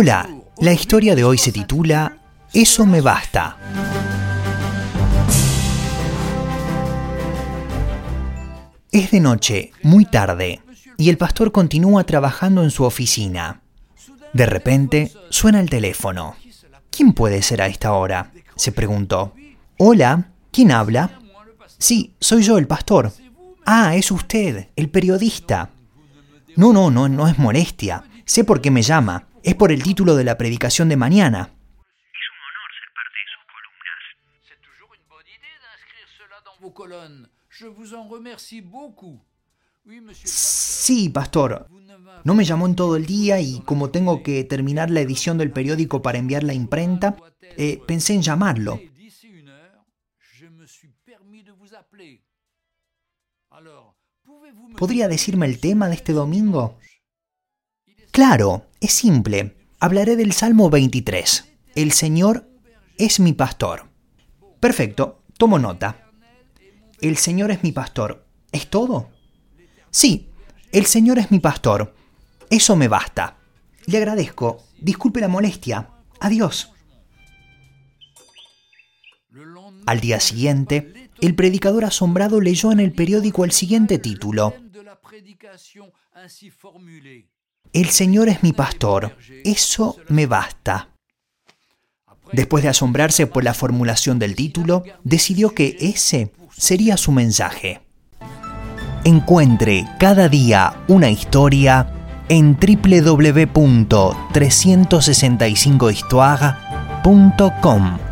Hola, la historia de hoy se titula Eso me basta. Es de noche, muy tarde, y el pastor continúa trabajando en su oficina. De repente, suena el teléfono. ¿Quién puede ser a esta hora? se preguntó. Hola, ¿quién habla? Sí, soy yo, el pastor. Ah, es usted, el periodista. No, no, no, no es molestia. Sé por qué me llama. Es por el título de la predicación de mañana. Es un honor ser parte de sus columnas. C'est toujours une bonne idée d'inscrire cela dans vos colonnes. Je vous en remercie beaucoup. Oui, monsieur le pasteur. Sí, pastor. No me llamó en todo el día y como tengo que terminar la edición del periódico para enviarla a imprenta, eh, pensé en llamarlo. ¿Podría decirme el tema de este domingo? Claro, es simple. Hablaré del Salmo 23. El Señor es mi pastor. Perfecto, tomo nota. El Señor es mi pastor. ¿Es todo? Sí, el Señor es mi pastor. Eso me basta. Le agradezco. Disculpe la molestia. Adiós. Al día siguiente, el predicador asombrado leyó en el periódico el siguiente título. El Señor es mi pastor. Eso me basta. Después de asombrarse por la formulación del título, decidió que ese sería su mensaje. Encuentre cada día una historia en www.365histoire.com.